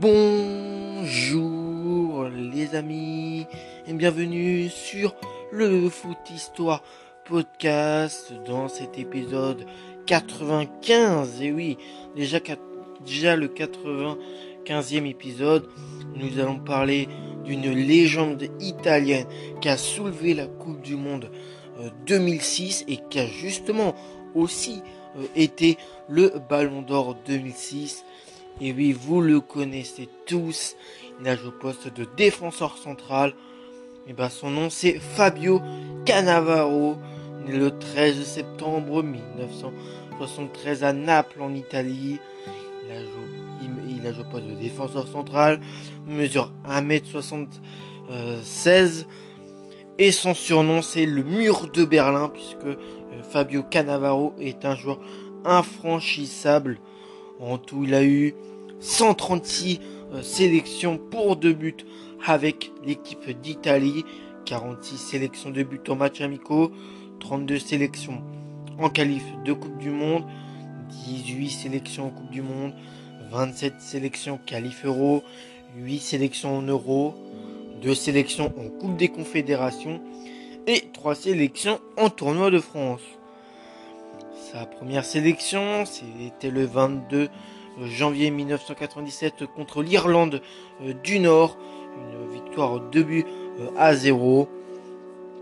Bonjour les amis et bienvenue sur le Foot Histoire podcast dans cet épisode 95. Et oui, déjà, déjà le 95e épisode, nous allons parler d'une légende italienne qui a soulevé la Coupe du Monde 2006 euh, et qui a justement aussi euh, été le Ballon d'Or 2006 et oui, vous le connaissez tous. Il nage au poste de défenseur central. Et ben son nom c'est Fabio Cannavaro, né le 13 septembre 1973 à Naples en Italie. Il a joué, au poste de défenseur central, mesure 1m76 et son surnom c'est le mur de Berlin puisque euh, Fabio Cannavaro est un joueur infranchissable. En tout, il a eu 136 euh, sélections pour deux buts avec l'équipe d'Italie, 46 sélections de buts en match amicaux, 32 sélections en qualif de Coupe du Monde, 18 sélections en Coupe du Monde, 27 sélections qualif Euro, 8 sélections en Euro, 2 sélections en Coupe des Confédérations et 3 sélections en Tournoi de France. Sa première sélection, c'était le 22 janvier 1997 contre l'Irlande euh, du Nord. Une victoire de but euh, à 0.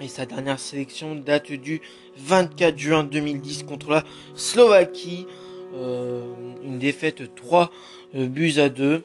Et sa dernière sélection date du 24 juin 2010 contre la Slovaquie. Euh, une défaite 3 buts à 2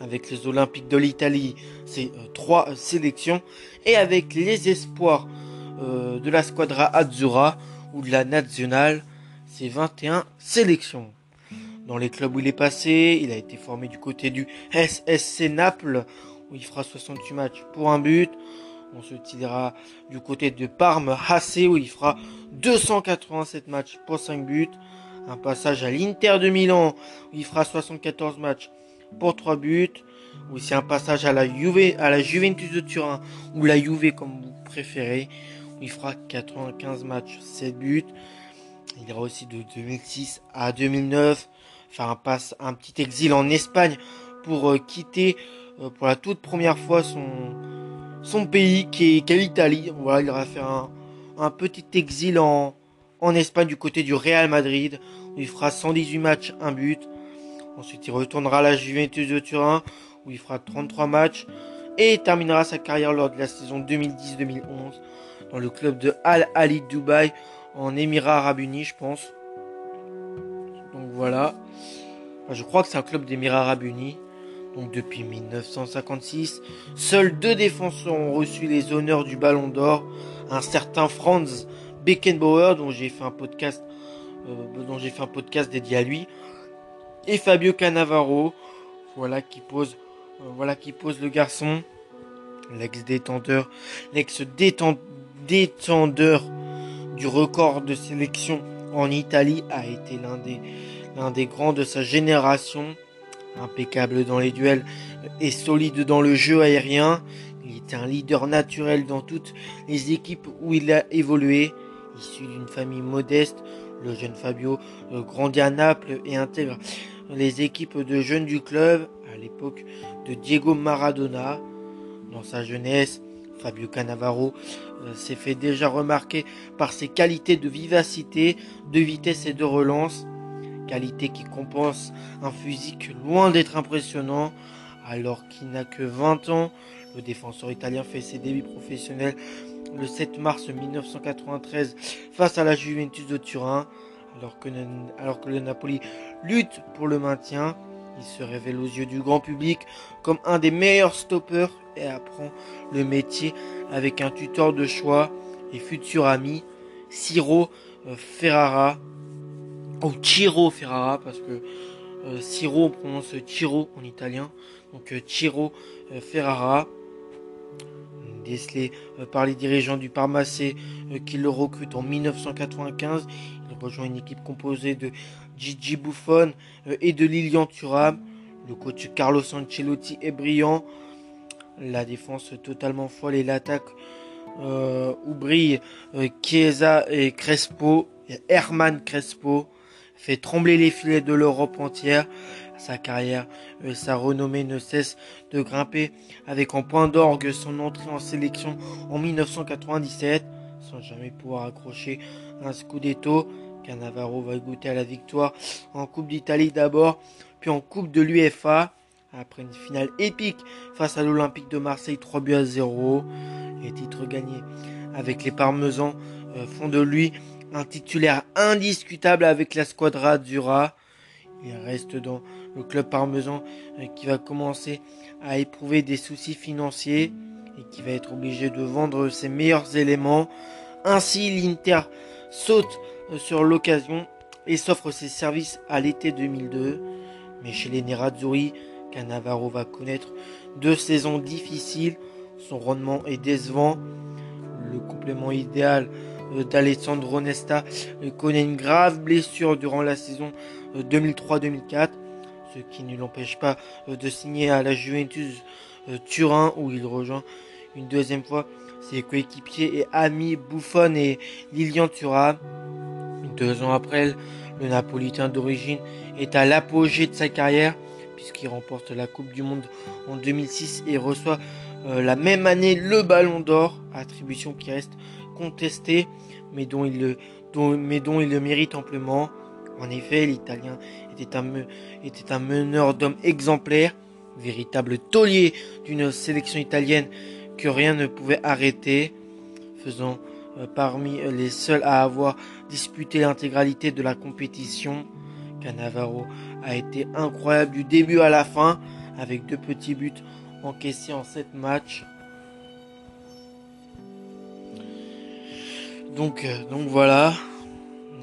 avec les Olympiques de l'Italie, c'est trois sélections, et avec les espoirs de la Squadra Azzurra ou de la Nationale, c'est 21 sélections dans les clubs où il est passé. Il a été formé du côté du SSC Naples, où il fera 68 matchs pour un but. Ensuite, il ira du côté de Parme HC, où il fera 287 matchs pour 5 buts. Un passage à l'Inter de Milan, où il fera 74 matchs pour 3 buts. Aussi un passage à la Juve, à la Juventus de Turin, ou la Juve comme vous préférez, où il fera 95 matchs, 7 buts. Il ira aussi de 2006 à 2009 faire un passe, un petit exil en Espagne pour euh, quitter euh, pour la toute première fois son, son pays qui est, l'Italie. Voilà, il va faire un, un petit exil en, en Espagne du côté du Real Madrid où il fera 118 matchs, un but. Ensuite, il retournera à la Juventus de Turin où il fera 33 matchs et terminera sa carrière lors de la saison 2010-2011 dans le club de Al Ali Dubaï en Émirats Arabes Unis, je pense. Donc voilà. Je crois que c'est un club des Émirats Arabes Unis. Donc depuis 1956, seuls deux défenseurs ont reçu les honneurs du Ballon d'Or. Un certain Franz Beckenbauer, dont j'ai fait un podcast, euh, dont j'ai fait un podcast dédié à lui, et Fabio Cannavaro. Voilà qui pose, euh, le garçon, l'ex-détendeur, l'ex-détendeur du record de sélection en Italie a été l'un des un des grands de sa génération, impeccable dans les duels et solide dans le jeu aérien. Il était un leader naturel dans toutes les équipes où il a évolué. Issu d'une famille modeste, le jeune Fabio grandit à Naples et intègre les équipes de jeunes du club à l'époque de Diego Maradona. Dans sa jeunesse, Fabio Cannavaro euh, s'est fait déjà remarquer par ses qualités de vivacité, de vitesse et de relance qualité qui compense un physique loin d'être impressionnant. Alors qu'il n'a que 20 ans, le défenseur italien fait ses débuts professionnels le 7 mars 1993 face à la Juventus de Turin. Alors que, le Napoli lutte pour le maintien, il se révèle aux yeux du grand public comme un des meilleurs stoppeurs et apprend le métier avec un tuteur de choix et futur ami, Ciro Ferrara, ou Ciro Ferrara parce que euh, Ciro on prononce Ciro en italien. Donc euh, Ciro euh, Ferrara. Décelé par les dirigeants du Parmacé qui le recrutent en 1995 il rejoint une équipe composée de Gigi Buffon et de Lilian Thuram. Le coach Carlos Ancelotti est brillant. La défense totalement folle et l'attaque où brillent Chiesa et Crespo et Herman Crespo fait trembler les filets de l'Europe entière. Sa carrière et sa renommée ne cessent de grimper avec en point d'orgue son entrée en sélection en 1997 sans jamais pouvoir accrocher un scudetto. Cannavaro va goûter à la victoire en Coupe d'Italie d'abord, puis en Coupe de l'UEFA. Après une finale épique face à l'Olympique de Marseille 3 buts à 0, les titres gagnés avec les Parmesans euh, font de lui un titulaire indiscutable avec la Squadra Azzurra. Il reste dans le club parmesan euh, qui va commencer à éprouver des soucis financiers et qui va être obligé de vendre ses meilleurs éléments. Ainsi, l'Inter saute euh, sur l'occasion et s'offre ses services à l'été 2002. Mais chez les Nerazzurri, Cannavaro va connaître deux saisons difficiles. Son rendement est décevant. Le complément idéal d'Alessandro Nesta euh, connaît une grave blessure durant la saison 2003-2004, ce qui ne l'empêche pas de signer à la Juventus Turin où il rejoint une deuxième fois ses coéquipiers et amis Buffon et Lilian Thuram. Deux ans après, le Napolitain d'origine est à l'apogée de sa carrière puisqu'il remporte la Coupe du Monde en 2006 et reçoit euh, la même année le Ballon d'Or, attribution qui reste contestée mais dont il le, mérite amplement. En effet, l'Italien était un, meneur d'hommes exemplaire, véritable taulier d'une sélection italienne que rien ne pouvait arrêter, faisant euh, parmi les seuls à avoir disputé l'intégralité de la compétition. Cannavaro a été incroyable du début à la fin, avec deux petits buts encaissés en sept matchs. Donc, euh, donc voilà.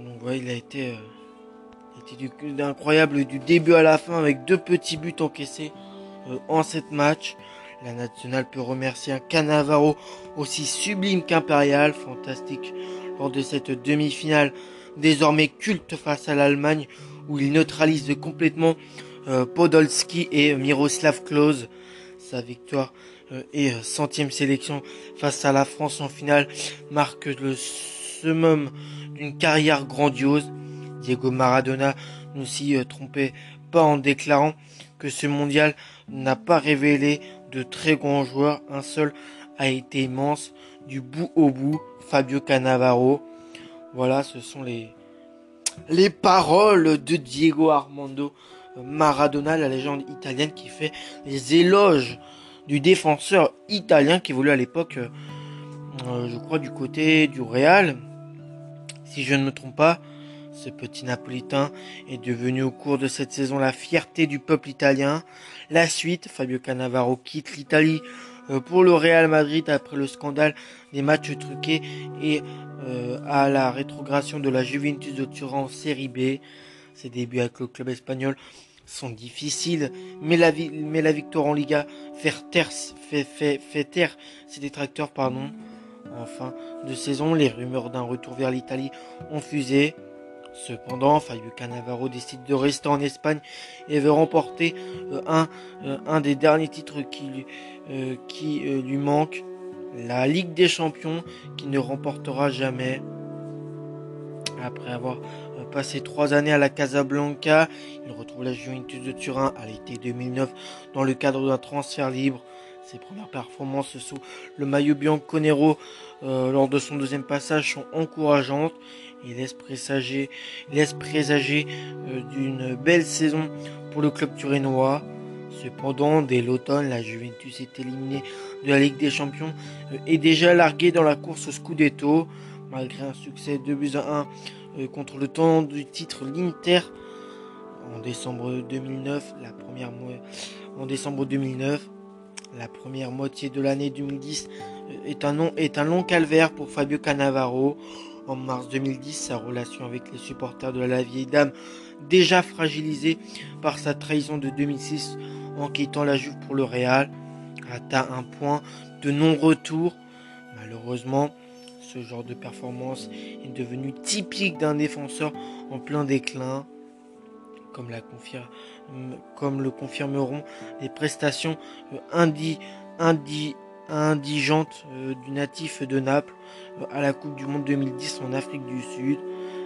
Donc, il a été, euh, incroyable du début à la fin avec deux petits buts encaissés en sept matchs. La nationale peut remercier un Canavaro aussi sublime qu'impérial, fantastique, lors de cette demi-finale désormais culte face à l'Allemagne, où il neutralise complètement euh, Podolski et Miroslav Klose. Sa victoire euh, et euh, centième sélection face à la France en finale marque le summum d'une carrière grandiose. Diego Maradona ne s'y trompait pas en déclarant que ce mondial n'a pas révélé de très grands joueurs. Un seul a été immense du bout au bout, Fabio Cannavaro. Voilà, ce sont les, les paroles de Diego Armando Maradona, la légende italienne qui fait les éloges du défenseur italien qui voulait à l'époque, euh, je crois, du côté du Real. Si je ne me trompe pas, ce petit Napolitain est devenu au cours de cette saison la fierté du peuple italien. La suite, Fabio Cannavaro quitte l'Italie euh, pour le Real Madrid après le scandale des matchs truqués et euh, à la rétrogradation de la Juventus de Turin en Série B. Ses débuts avec le club espagnol sont difficiles, mais la, mais la victoire en Liga fait taire, fait, fait, fait taire ses détracteurs. Pardon. En fin de saison, les rumeurs d'un retour vers l'Italie ont fusé. Cependant, Fabio Cannavaro décide de rester en Espagne et veut remporter euh, un, euh, un des derniers titres qui, euh, qui lui manque, la Ligue des Champions, qui ne remportera jamais. Après avoir passé trois années à la Casablanca, il retrouve la Juventus de Turin à l'été 2009 dans le cadre d'un transfert libre. Ses premières performances sous le maillot bianconero euh, lors de son deuxième passage sont encourageantes et laissent présager, laisse présager euh, d'une belle saison pour le club turinois. Cependant, dès l'automne, la Juventus est éliminée de la Ligue des Champions euh, et déjà larguée dans la course au Scudetto, malgré un succès de buts à 1 contre le temps du titre l'Inter en décembre 2009, la première en décembre 2009. La première moitié de l'année 2010 euh, est un, est un long calvaire pour Fabio Cannavaro. En mars 2010, sa relation avec les supporters de la vieille dame, déjà fragilisée par sa trahison de 2006 en quittant la Juve pour le Real, atteint un point de non-retour. Malheureusement, ce genre de performance est devenu typique d'un défenseur en plein déclin comme, le confirmeront les prestations euh, indigentes euh, du natif de Naples euh, à la Coupe du Monde 2010 en Afrique du Sud.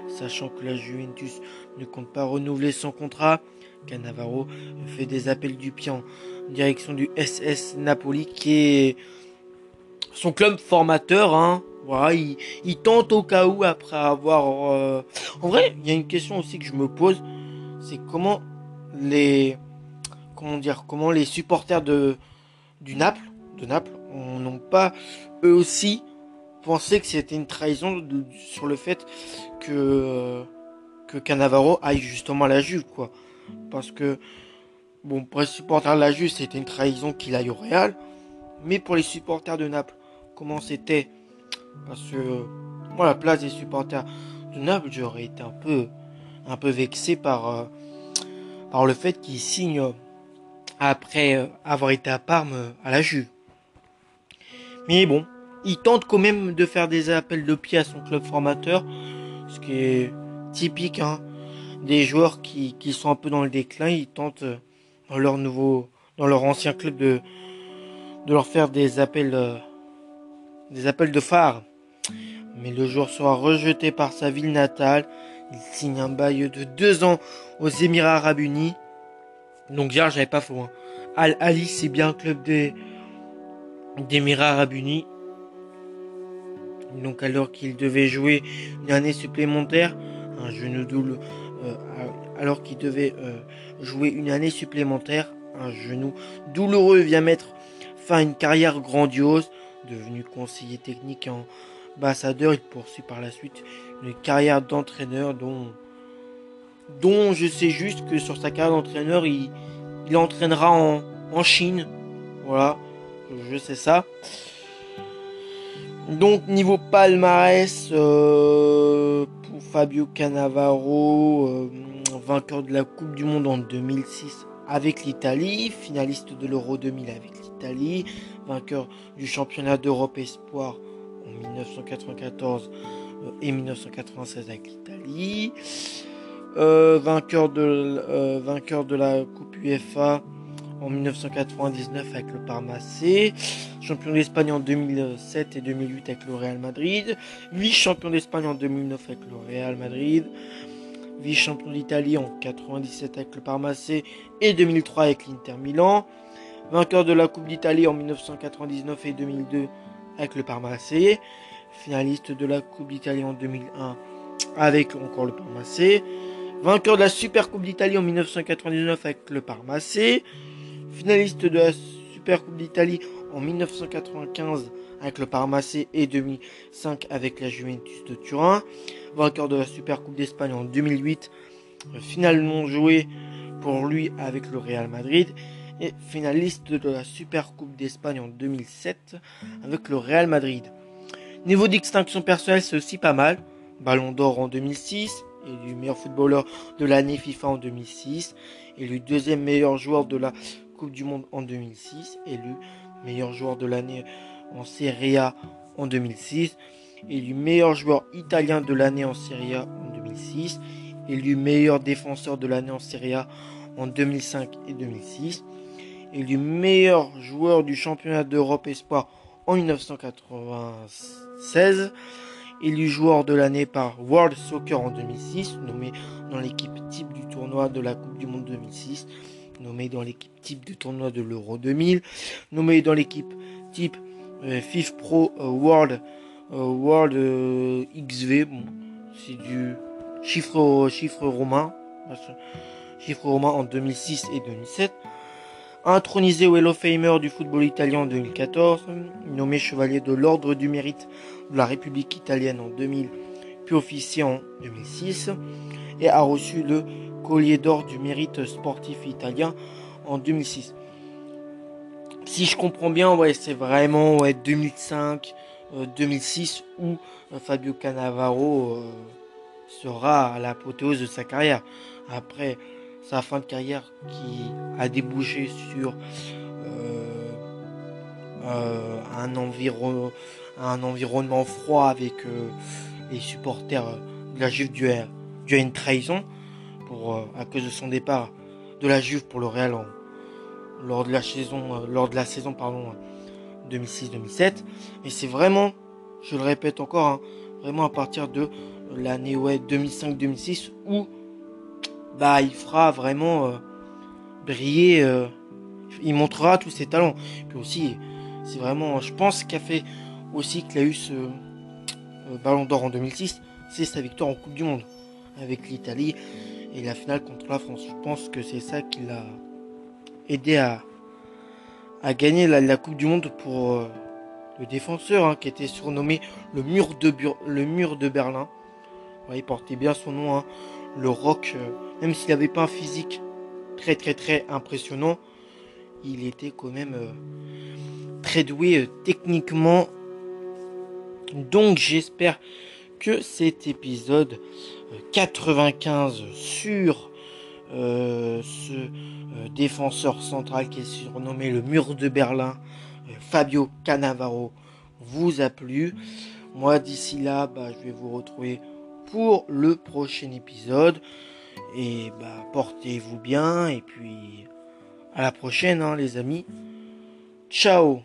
sachant que la Juventus ne compte pas renouveler son contrat. Cannavaro fait des appels du pied en direction du SS Napoli qui est son club formateur. Hein. Voilà, il, tente au cas où après avoir. Euh, en vrai, il y a une question aussi que je me pose, c'est comment les comment dire comment les supporters de du Naples de Naples n'ont pas eux aussi pensé que c'était une trahison sur le fait que que Cannavaro aille justement à la Juve quoi parce que bon pour les supporters de la Juve c'était une trahison qu'il aille au Real mais pour les supporters de Naples comment c'était parce que moi la place des supporters de Naples j'aurais été un peu un peu vexé par euh, par le fait qu'il signe après euh, avoir été à Parme euh, à la Juve. Mais bon, il tente quand même de faire des appels de pied à son club formateur, ce qui est typique hein, des joueurs qui, qui sont un peu dans le déclin. Ils tentent euh, dans leur nouveau, dans leur ancien club de, de leur faire des appels, des appels de phare. Mais le joueur sera rejeté par sa ville natale. Il signe un bail de deux ans aux Émirats Arabes Unis. Donc hier, j'avais pas faux. Hein. Al Ali, c'est bien un club des d'Émirats Arabes Unis. Donc alors qu'il devait jouer une année supplémentaire, un genou double, euh, alors qu'il devait euh, jouer une année supplémentaire, un genou douloureux vient mettre fin à une carrière grandiose. Devenu conseiller technique et ambassadeur, il poursuit par la suite une carrière d'entraîneur dont je sais juste que sur sa carrière d'entraîneur, il, entraînera en, en Chine. Voilà, je sais ça. Donc niveau palmarès euh, pour Fabio Cannavaro, euh, vainqueur de la Coupe du Monde en 2006 avec l'Italie, finaliste de l'Euro 2000 avec l'Italie, vainqueur du championnat d'Europe Espoir en 1994 euh, et 1996 avec l'Italie, euh, vainqueur, de, euh, vainqueur de la Coupe UEFA en 1999 avec le Parma champion d'Espagne en 2007 et 2008 avec le Real Madrid, vice-champion d'Espagne en 2009 avec le Real Madrid, vice-champion d'Italie en 97 avec le Parma et 2003 avec l'Inter Milan, vainqueur de la Coupe d'Italie en 1999 et 2002 avec le Parma C, finaliste de la Coupe d'Italie en 2001 avec encore le Parma vainqueur de la Super Coupe d'Italie en 1999 avec le Parma C, finaliste de la Super Coupe d'Italie en 1995 avec le Parma et 2005 avec la Juventus de Turin, vainqueur de la Super Coupe d'Espagne en 2008, finalement joué pour lui avec le Real Madrid et finaliste de la Super Coupe d'Espagne en 2007 avec le Real Madrid. Niveau d'extinction personnelle, c'est aussi pas mal. Ballon d'or en 2006, élu meilleur footballeur de l'année FIFA en 2006, élu deuxième meilleur joueur de la Coupe du Monde en 2006, élu meilleur joueur de l'année en Serie A en 2006, élu meilleur joueur italien de l'année en Serie A en 2006, élu meilleur défenseur de l'année en Serie A en 2005 et 2006, élu meilleur joueur du championnat d'Europe Espoir en 1996, élu joueur de l'année par World Soccer en 2006, nommé dans l'équipe type du tournoi de la Coupe du Monde 2006, nommé dans l'équipe type du tournoi de l'Euro 2000, nommé dans l'équipe type euh, FIFA Pro euh, World euh, World XV, c'est du chiffre chiffre romain, chiffre romain en 2006 et 2007 intronisé au Hello Famer du football italien en 2014, nommé chevalier de l'Ordre du Mérite de la République italienne en 2000, puis officier en 2006, et a reçu le collier d'or du mérite sportif italien en 2006. Si je comprends bien, c'est vraiment ouais, 2005, 2006 euh, où euh, Fabio Cannavaro euh, sera à l'apothéose de sa carrière. Après, sa fin de carrière qui a débouché sur euh, euh, un, environ, un environnement froid avec euh, les supporters de la Juve du, du une trahison pour, à cause de son départ de la Juve pour le Real lors de la saison, lors de la saison pardon, 2006-2007. Et c'est vraiment, je le répète encore, hein, vraiment à partir de l'année ouais 2005-2006 où bah il fera vraiment euh, briller, euh, il montrera tous ses talents. Puis aussi, c'est vraiment, je pense qu'a fait aussi qu'il a eu ce euh, Ballon d'Or en 2006, c'est sa victoire en Coupe du Monde avec l'Italie et la finale contre la France. Je pense que c'est ça qui l'a aidé à, gagner la, Coupe du Monde pour le défenseur hein, qui était surnommé le mur de, le mur de Berlin. il portait bien son nom, hein. le rock, même s'il n'avait pas un physique très très très impressionnant, il était quand même euh, très doué euh, techniquement. Donc j'espère que cet épisode 95 sur ce défenseur central qui est surnommé le mur de Berlin Fabio Cannavaro vous a plu. Moi, d'ici là, bah, je vais vous retrouver pour le prochain épisode. Et bah, portez-vous bien. Et puis, à la prochaine, hein, les amis. Ciao